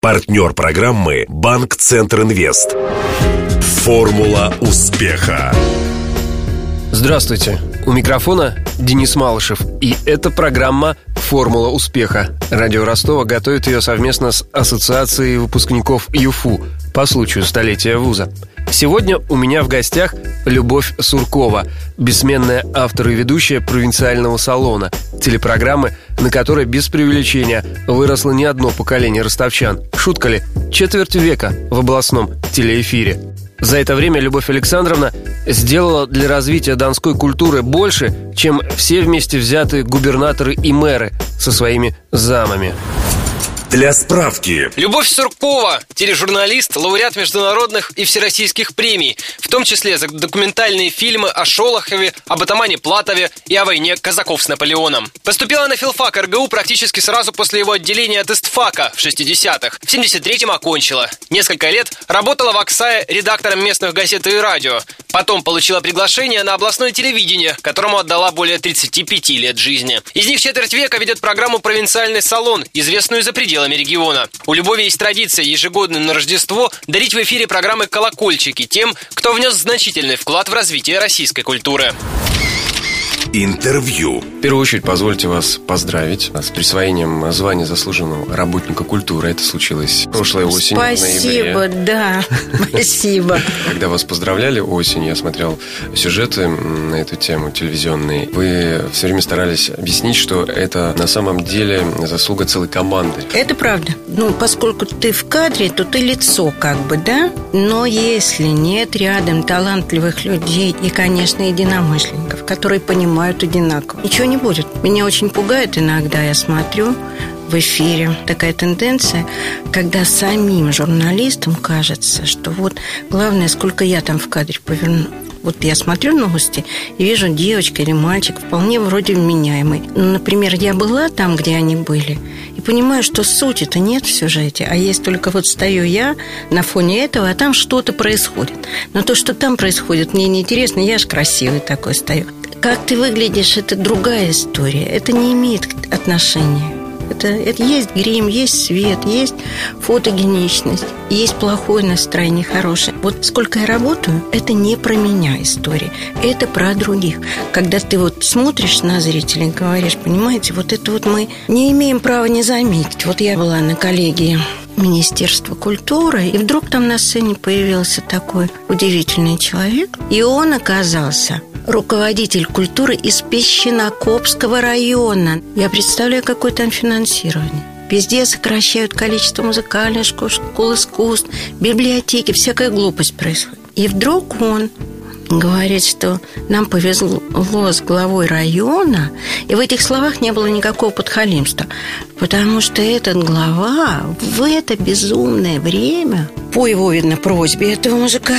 Партнер программы «Банк Центр Инвест». Формула успеха. Здравствуйте. У микрофона Денис Малышев. И это программа «Формула успеха». Радио Ростова готовит ее совместно с Ассоциацией выпускников ЮФУ по случаю столетия вуза. Сегодня у меня в гостях Любовь Суркова, бессменная автор и ведущая провинциального салона, телепрограммы, на которой без преувеличения выросло не одно поколение ростовчан. Шутка ли? Четверть века в областном телеэфире. За это время Любовь Александровна сделала для развития донской культуры больше, чем все вместе взятые губернаторы и мэры со своими замами. Для справки. Любовь Суркова, тележурналист, лауреат международных и всероссийских премий, в том числе за документальные фильмы о Шолохове, об атамане Платове и о войне казаков с Наполеоном. Поступила на филфак РГУ практически сразу после его отделения от ИСТФАКа в 60-х. В 73-м окончила. Несколько лет работала в Оксае редактором местных газет и радио. Потом получила приглашение на областное телевидение, которому отдала более 35 лет жизни. Из них четверть века ведет программу «Провинциальный салон», известную за пределами региона. У Любови есть традиция ежегодно на Рождество дарить в эфире программы «Колокольчики» тем, кто внес значительный вклад в развитие российской культуры. Интервью. В первую очередь позвольте вас поздравить с присвоением звания заслуженного работника культуры. Это случилось прошлой осенью Спасибо, да, спасибо. Когда вас поздравляли осенью, я смотрел сюжеты на эту тему телевизионные. Вы все время старались объяснить, что это на самом деле заслуга целой команды. Это правда. Ну, поскольку ты в кадре, то ты лицо как бы, да? Но если нет рядом талантливых людей и, конечно, единомышленников, которые понимают понимают одинаково. Ничего не будет. Меня очень пугает иногда, я смотрю в эфире такая тенденция, когда самим журналистам кажется, что вот главное, сколько я там в кадре поверну. Вот я смотрю новости и вижу девочка или мальчик вполне вроде вменяемый. Ну, например, я была там, где они были, и понимаю, что сути-то нет в сюжете, а есть только вот стою я на фоне этого, а там что-то происходит. Но то, что там происходит, мне неинтересно, я же красивый такой стою. Как ты выглядишь, это другая история. Это не имеет отношения. Это, это есть грим, есть свет, есть фотогеничность, есть плохое настроение, хорошее. Вот сколько я работаю, это не про меня история, это про других. Когда ты вот смотришь на зрителей и говоришь, понимаете, вот это вот мы не имеем права не заметить. Вот я была на коллегии Министерства культуры, и вдруг там на сцене появился такой удивительный человек, и он оказался руководитель культуры из Песчинокопского района. Я представляю, какое там финансирование. Везде сокращают количество музыкальных школ, школ искусств, библиотеки, всякая глупость происходит. И вдруг он говорит, что нам повезло с главой района, и в этих словах не было никакого подхалимства, потому что этот глава в это безумное время, по его, видно, просьбе этого мужика,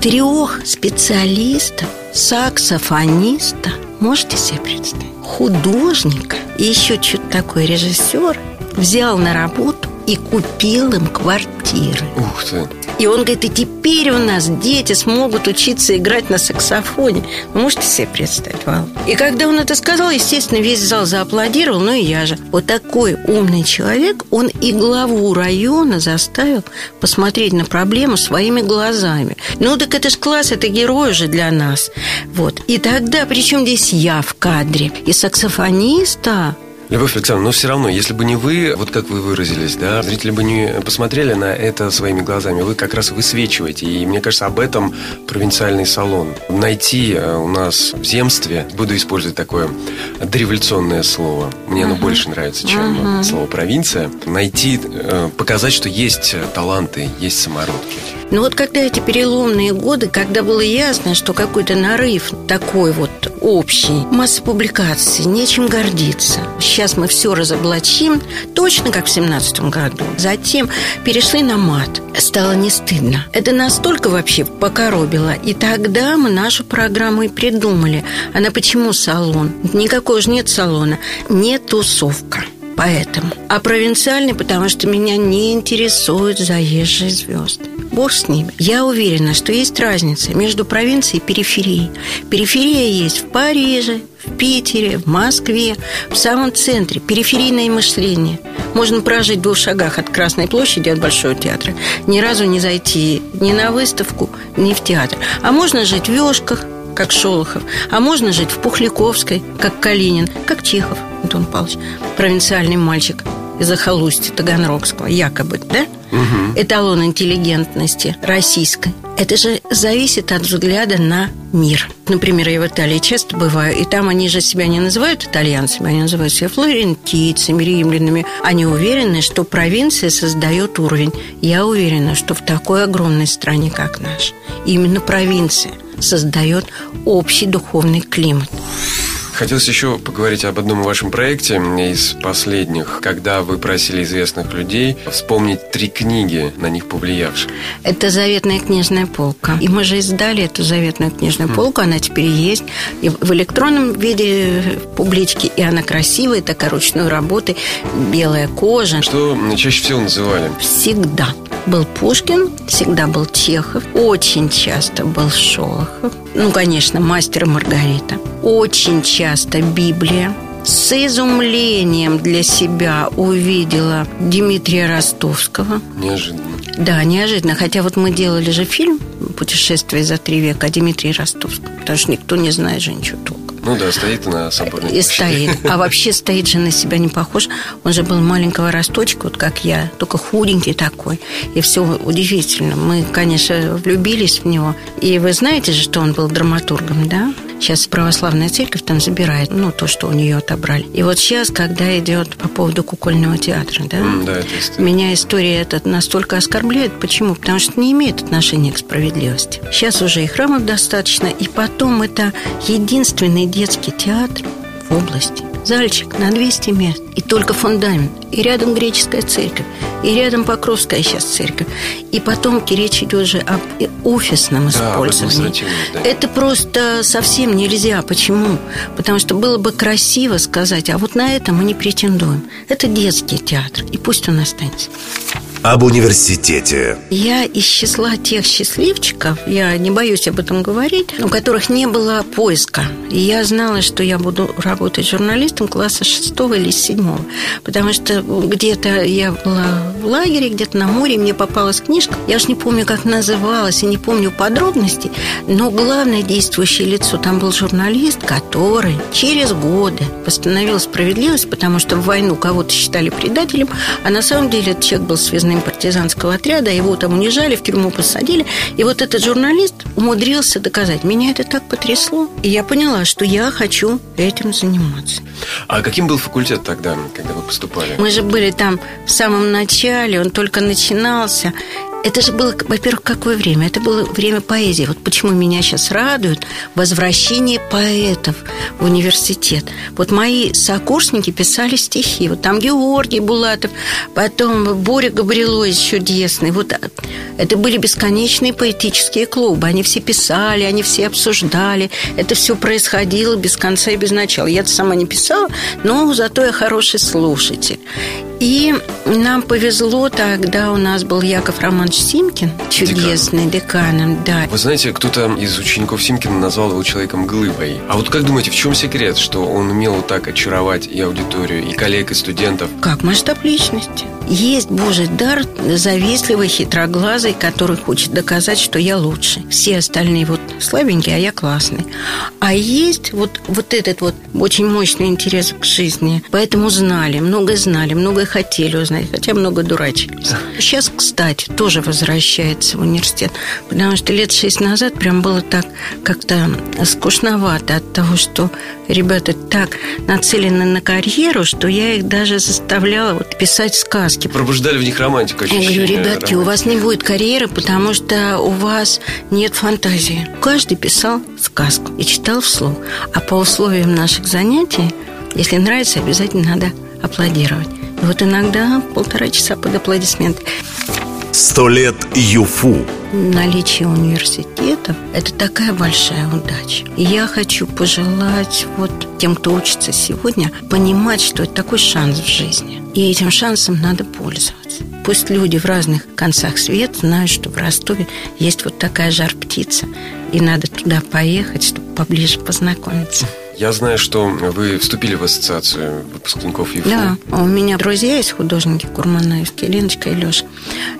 трех специалистов, саксофониста, можете себе представить, художника и еще что-то такое режиссер взял на работу и купил им квартиры. Ух ты! И он говорит, и теперь у нас дети смогут учиться играть на саксофоне. Можете себе представить, Вал? И когда он это сказал, естественно, весь зал зааплодировал, ну и я же. Вот такой умный человек, он и главу района заставил посмотреть на проблему своими глазами. Ну так это ж класс, это герой же для нас. Вот. И тогда, причем здесь я в кадре, и саксофониста Любовь Александровна, но все равно, если бы не вы, вот как вы выразились, да, зрители бы не посмотрели на это своими глазами, вы как раз высвечиваете. И мне кажется, об этом провинциальный салон. Найти э, у нас в земстве, буду использовать такое дореволюционное слово, мне оно uh-huh. больше нравится, чем uh-huh. слово провинция, найти, э, показать, что есть таланты, есть самородки. Ну вот когда эти переломные годы, когда было ясно, что какой-то нарыв такой вот общий, масса публикаций, нечем гордиться. Сейчас мы все разоблачим, точно как в семнадцатом году. Затем перешли на мат. Стало не стыдно. Это настолько вообще покоробило. И тогда мы нашу программу и придумали. Она почему салон? Никакой же нет салона. Не тусовка поэтому. А провинциальный, потому что меня не интересуют заезжие звезды. Бог с ними. Я уверена, что есть разница между провинцией и периферией. Периферия есть в Париже, в Питере, в Москве, в самом центре. Периферийное мышление. Можно прожить в двух шагах от Красной площади, от Большого театра. Ни разу не зайти ни на выставку, ни в театр. А можно жить в Ёшках, как Шолохов. А можно жить в Пухляковской, как Калинин, как Чехов, Антон Павлович. Провинциальный мальчик из захолустья Таганрогского, якобы, да? Угу. Эталон интеллигентности российской. Это же зависит от взгляда на мир. Например, я в Италии часто бываю, и там они же себя не называют итальянцами, они называют себя флорентийцами, римлянами. Они уверены, что провинция создает уровень. Я уверена, что в такой огромной стране, как наша, именно провинция создает общий духовный климат. Хотелось еще поговорить об одном вашем проекте из последних, когда вы просили известных людей вспомнить три книги, на них повлиявшие. Это «Заветная книжная полка». И мы же издали эту «Заветную книжную mm. полку», она теперь есть и в электронном виде публички, и она красивая, такая ручной работы, белая кожа. Что чаще всего называли? Всегда был Пушкин, всегда был Чехов, очень часто был Шолохов. Ну, конечно, мастер Маргарита. Очень часто Библия. С изумлением для себя увидела Дмитрия Ростовского. Неожиданно. Да, неожиданно. Хотя вот мы делали же фильм «Путешествие за три века» о Дмитрии Ростовском. Потому что никто не знает же ничего толком. Ну да, стоит на соборной И стоит. А вообще стоит же на себя не похож. Он же был маленького росточка, вот как я, только худенький такой. И все удивительно. Мы, конечно, влюбились в него. И вы знаете же, что он был драматургом, да? Сейчас православная церковь там забирает, ну, то, что у нее отобрали. И вот сейчас, когда идет по поводу кукольного театра, да, mm, да это меня история эта настолько оскорбляет. Почему? Потому что не имеет отношения к справедливости. Сейчас уже и храмов достаточно, и потом это единственный детский театр в области зальчик на 200 мест, и только фундамент, и рядом греческая церковь, и рядом Покровская сейчас церковь, и потом речь идет же об офисном да, использовании. Да. Это просто совсем нельзя. Почему? Потому что было бы красиво сказать, а вот на это мы не претендуем. Это детский театр, и пусть он останется об университете. Я из числа тех счастливчиков, я не боюсь об этом говорить, у которых не было поиска. И я знала, что я буду работать журналистом класса шестого или седьмого. Потому что где-то я была в лагере, где-то на море, мне попалась книжка. Я уж не помню, как называлась, и не помню подробностей, но главное действующее лицо там был журналист, который через годы восстановил справедливость, потому что в войну кого-то считали предателем, а на самом деле этот человек был связан связанным партизанского отряда, его там унижали, в тюрьму посадили. И вот этот журналист умудрился доказать. Меня это так потрясло. И я поняла, что я хочу этим заниматься. А каким был факультет тогда, когда вы поступали? Мы же были там в самом начале, он только начинался. Это же было, во-первых, какое время? Это было время поэзии. Вот почему меня сейчас радует возвращение поэтов в университет. Вот мои сокурсники писали стихи. Вот там Георгий Булатов, потом Боря Габрилович чудесный. Вот это были бесконечные поэтические клубы. Они все писали, они все обсуждали. Это все происходило без конца и без начала. Я-то сама не писала, но зато я хороший слушатель. И нам повезло тогда, у нас был Яков Романович Симкин, чудесный декан. деканом, да. Вы знаете, кто-то из учеников Симкина назвал его человеком глыбой. А вот как думаете, в чем секрет, что он умел так очаровать и аудиторию, и коллег, и студентов? Как масштаб личности. Есть Божий дар завистливый, хитроглазый, который хочет доказать, что я лучше. Все остальные вот слабенькие, а я классный. А есть вот, вот этот вот очень мощный интерес к жизни. Поэтому знали, много знали, много хотели узнать, хотя много дурачились. Сейчас, кстати, тоже возвращается в университет, потому что лет шесть назад прям было так как-то скучновато от того, что ребята так нацелены на карьеру, что я их даже заставляла вот писать сказки. Пробуждали в них романтику. Я говорю, ребятки, у вас не будет карьеры, потому что у вас нет фантазии. Каждый писал сказку и читал вслух. А по условиям наших занятий, если нравится, обязательно надо аплодировать. И вот иногда полтора часа под аплодисменты. Сто лет ЮФУ наличие университетов – это такая большая удача. И я хочу пожелать вот тем, кто учится сегодня, понимать, что это такой шанс в жизни. И этим шансом надо пользоваться. Пусть люди в разных концах света знают, что в Ростове есть вот такая жар-птица, и надо туда поехать, чтобы поближе познакомиться. Я знаю, что вы вступили в ассоциацию выпускников ЮФУ. Да, у меня друзья есть художники Курманаевские, Леночка и Леша.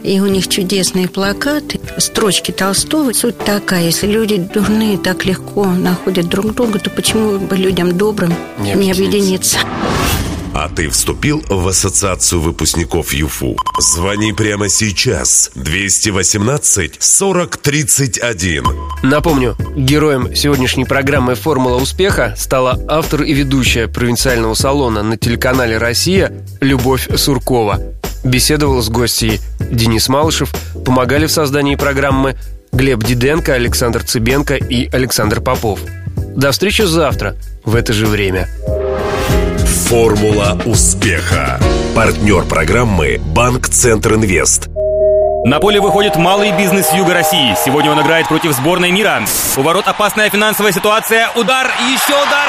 И у них чудесные плакаты, строчки Толстого. Суть такая, если люди дурные так легко находят друг друга, то почему бы людям добрым не объединиться? Не объединиться? А ты вступил в ассоциацию выпускников ЮФУ? Звони прямо сейчас. 218 40 31. Напомню, героем сегодняшней программы «Формула успеха» стала автор и ведущая провинциального салона на телеканале «Россия» Любовь Суркова. Беседовал с гостьей Денис Малышев, помогали в создании программы Глеб Диденко, Александр Цыбенко и Александр Попов. До встречи завтра в это же время. Формула успеха. Партнер программы «Банк Центр Инвест». На поле выходит малый бизнес Юга России. Сегодня он играет против сборной мира. У ворот опасная финансовая ситуация. Удар, еще удар.